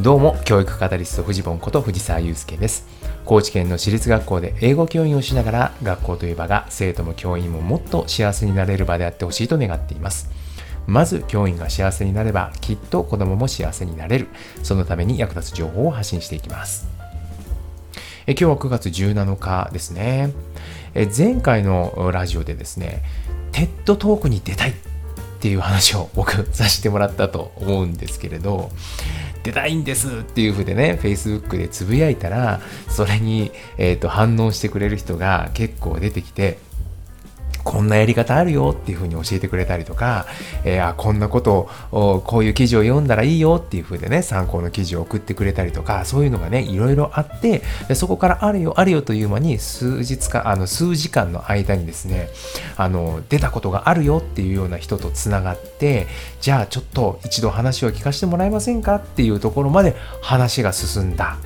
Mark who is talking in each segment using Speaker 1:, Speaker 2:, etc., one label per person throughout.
Speaker 1: どうも、教育カタリスト、藤本こと藤沢祐介です。高知県の私立学校で英語教員をしながら、学校という場が生徒も教員ももっと幸せになれる場であってほしいと願っています。まず、教員が幸せになれば、きっと子供も幸せになれる。そのために役立つ情報を発信していきます。え今日は9月17日ですね。え前回のラジオでですね、テッドトークに出たいっていう話を僕させてもらったと思うんですけれど、出たいんですっていうふうでね、Facebook でつぶやいたら、それに、えーと、反応してくれる人が結構出てきて、こんなやり方あるよっていう風に教えてくれたりとか、えー、あこんなことをこういう記事を読んだらいいよっていう風でね参考の記事を送ってくれたりとかそういうのがねいろいろあってでそこからあるよあるよという間に数日かあの数時間の間にですねあの出たことがあるよっていうような人とつながってじゃあちょっと一度話を聞かせてもらえませんかっていうところまで話が進んだ。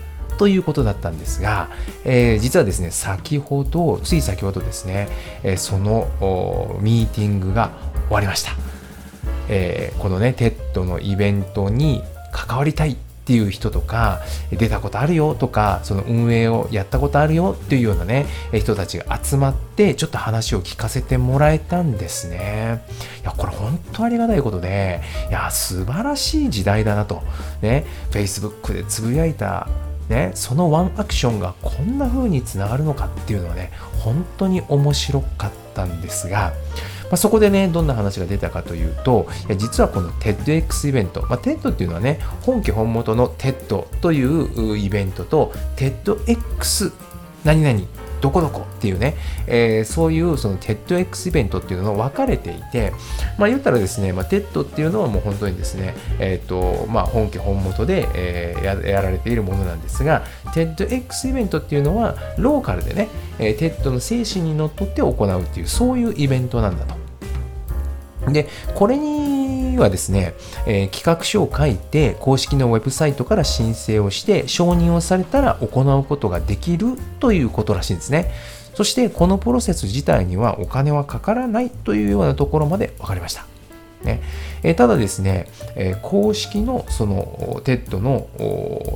Speaker 1: ということだったんですが、えー、実はですね、先ほど、つい先ほどですね、えー、そのミーティングが終わりました。えー、このね、TED のイベントに関わりたいっていう人とか、出たことあるよとか、その運営をやったことあるよっていうようなね、人たちが集まって、ちょっと話を聞かせてもらえたんですね。いや、これ本当ありがたいことで、いや、素晴らしい時代だなと。ね、Facebook でつぶやいたね、そのワンアクションがこんな風につながるのかっていうのはね、本当に面白かったんですが、まあ、そこでね、どんな話が出たかというと、いや実はこの TEDx イベント、まあ、TED っていうのはね、本家本元の TED というイベントと TEDx 何々どこどこっていうね、えー、そういうその TEDx イベントっていうのが分かれていて、まあ言ったらですね、まあ、TED っていうのはもう本当にですね、えっ、ー、と、まあ本家本元で、えー、やられているものなんですが、TEDx イベントっていうのはローカルでね、えー、TED の精神にのっとって行うっていう、そういうイベントなんだと。で、これにはですね、えー、企画書を書いて、公式のウェブサイトから申請をして、承認をされたら行うことができるということらしいんですね。そして、このプロセス自体にはお金はかからないというようなところまで分かりました。ねえ、ただですね、え、公式のその TED の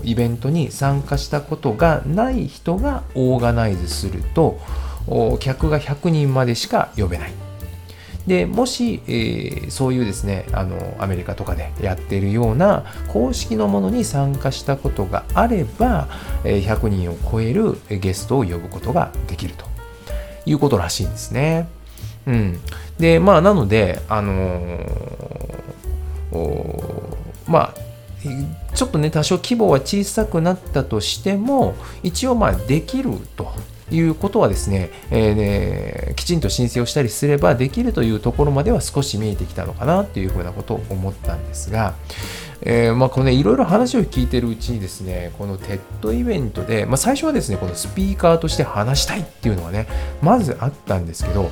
Speaker 1: イベントに参加したことがない人がオーガナイズすると、客が100人までしか呼べない。でもし、えー、そういうですねあのアメリカとかでやっているような公式のものに参加したことがあれば、え、100人を超えるゲストを呼ぶことができるということらしいんですね。うん、でまあなのであのー、まあちょっとね多少規模は小さくなったとしても一応まあできるということはですね,、えー、きちんと申請をしたりすればできるというところまでは少し見えてきたのかなというふうなことを思ったんですが、えー、まあこのね、いろいろ話を聞いているうちにですね、この TED イベントで、まあ、最初はですね、このスピーカーとして話したいっていうのはね、まずあったんですけど、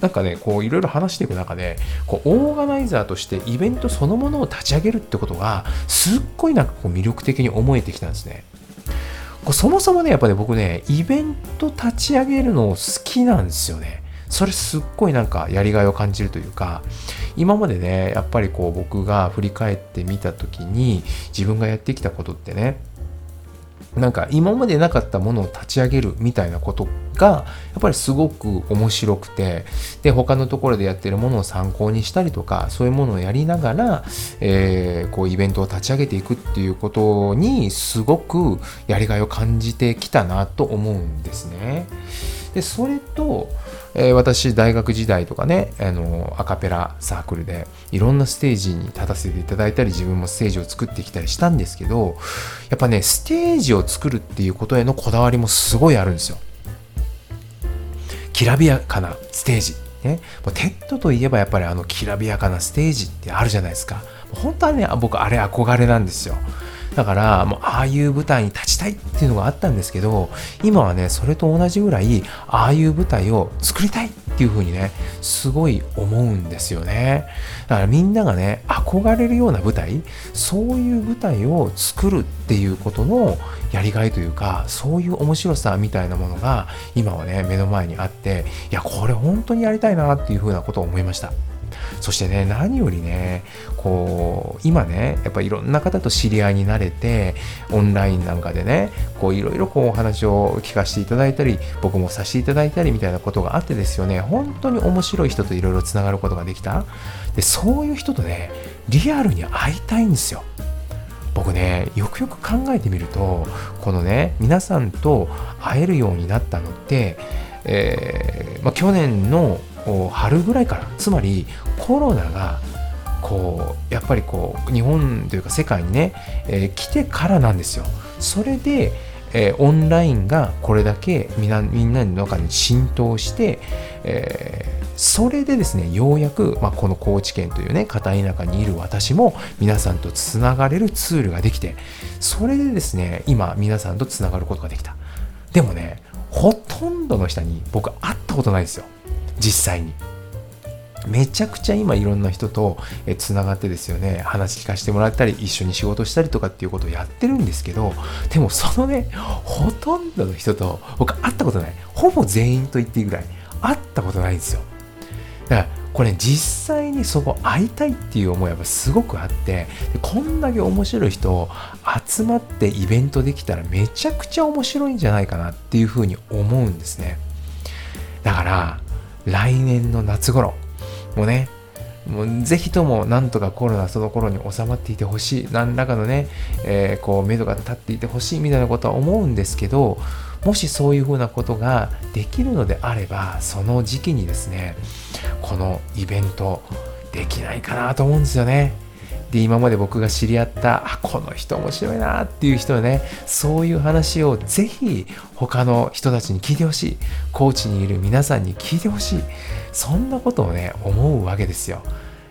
Speaker 1: なんかね、こういろいろ話していく中で、こうオーガナイザーとしてイベントそのものを立ち上げるってことが、すっごいなんかこう魅力的に思えてきたんですね。そもそもね、やっぱね、僕ね、イベント立ち上げるの好きなんですよね。それすっごいなんかやりがいを感じるというか、今までね、やっぱりこう僕が振り返ってみた時に、自分がやってきたことってね、なんか今までなかったものを立ち上げるみたいなことがやっぱりすごく面白くてで他のところでやってるものを参考にしたりとかそういうものをやりながら、えー、こうイベントを立ち上げていくっていうことにすごくやりがいを感じてきたなと思うんですね。でそれと、えー、私大学時代とかねあのアカペラサークルでいろんなステージに立たせていただいたり自分もステージを作ってきたりしたんですけどやっぱねステージを作るっていうことへのこだわりもすごいあるんですよ。きらびやかなステージ。ね、もう TED といえばやっぱりあのきらびやかなステージってあるじゃないですか。本当はね、僕あれ憧れなんですよ。だから、もうああいう舞台に立ちたいっていうのがあったんですけど、今はね、それと同じぐらい、ああいう舞台を作りたいっていう風にね、すごい思うんですよね。だからみんながね、憧れるような舞台、そういう舞台を作るっていうことのやりがいというか、そういう面白さみたいなものが、今はね、目の前にあって、いや、これ本当にやりたいなっていう風なことを思いました。そしてね、何よりね、こう、今ね、やっぱいろんな方と知り合いになれて、オンラインなんかでね、こういろいろこうお話を聞かせていただいたり、僕もさせていただいたりみたいなことがあってですよね、本当に面白い人といろいろつながることができた。で、そういう人とね、リアルに会いたいんですよ。僕ねよくよく考えてみるとこのね皆さんと会えるようになったのって、えーまあ、去年の春ぐらいからつまりコロナがこうやっぱりこう日本というか世界にね、えー、来てからなんですよ。それでえー、オンラインがこれだけみんなみんなの中に浸透して、えー、それでですねようやく、まあ、この高知県というね片田舎にいる私も皆さんとつながれるツールができてそれでですね今皆さんとつながることができたの人に僕会ったことないですよ。実際に。めちゃくちゃ今いろんな人とつながってですよね。話聞かせてもらったり一緒に仕事したりとかっていうことをやってるんですけどでもそのねほとんどの人と僕会ったことない。ほぼ全員と言っていいぐらい会ったことないんですよ。だからこれ実際にそこ会いたいっていう思いはすごくあってこんだけ面白い人集まってイベントできたらめちゃくちゃ面白いんじゃないかなっていうふうに思うんですね。だから来年の夏頃もうねもうぜひともなんとかコロナその頃に収まっていてほしい。何らかのね、えー、こう目処が立っていてほしいみたいなことは思うんですけどもしそういうふうなことができるのであればその時期にですねこのイベントできないかなと思うんですよね。で今まで僕が知り合ったあこの人面白いなっていう人はねそういう話をぜひ他の人たちに聞いてほしい。コーチにいる皆さんに聞いてほしい。そんなことをね思うわけですよ。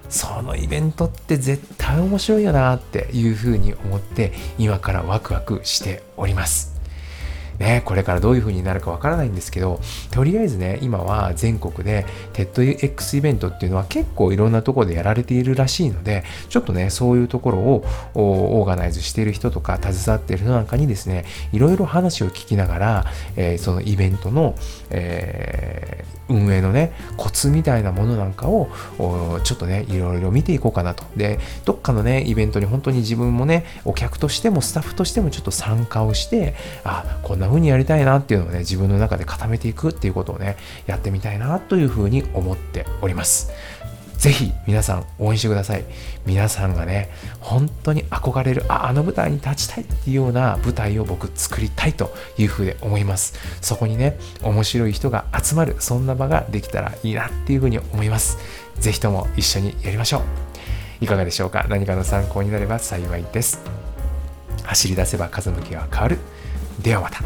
Speaker 1: そのイベントって絶対面白いよなっていうふうに思って今からワクワクしております。ね、これからどういう風になるかわからないんですけど、とりあえずね、今は全国で TEDx イベントっていうのは結構いろんなところでやられているらしいので、ちょっとね、そういうところをオーガナイズしている人とか、携わっている人なんかにですね、いろいろ話を聞きながら、えー、そのイベントの、えー運営のね、コツみたいなものなんかを、ちょっとね、いろいろ見ていこうかなと。で、どっかのね、イベントに本当に自分もね、お客としてもスタッフとしてもちょっと参加をして、あ、こんな風にやりたいなっていうのをね、自分の中で固めていくっていうことをね、やってみたいなというふうに思っております。ぜひ皆さん応援してください。皆さんがね、本当に憧れる、あ、あの舞台に立ちたいっていうような舞台を僕作りたいというふうで思います。そこにね、面白い人が集まる、そんな場ができたらいいなっていうふうに思います。ぜひとも一緒にやりましょう。いかがでしょうか？何かの参考になれば幸いです。走り出せば風向きが変わる。ではまた。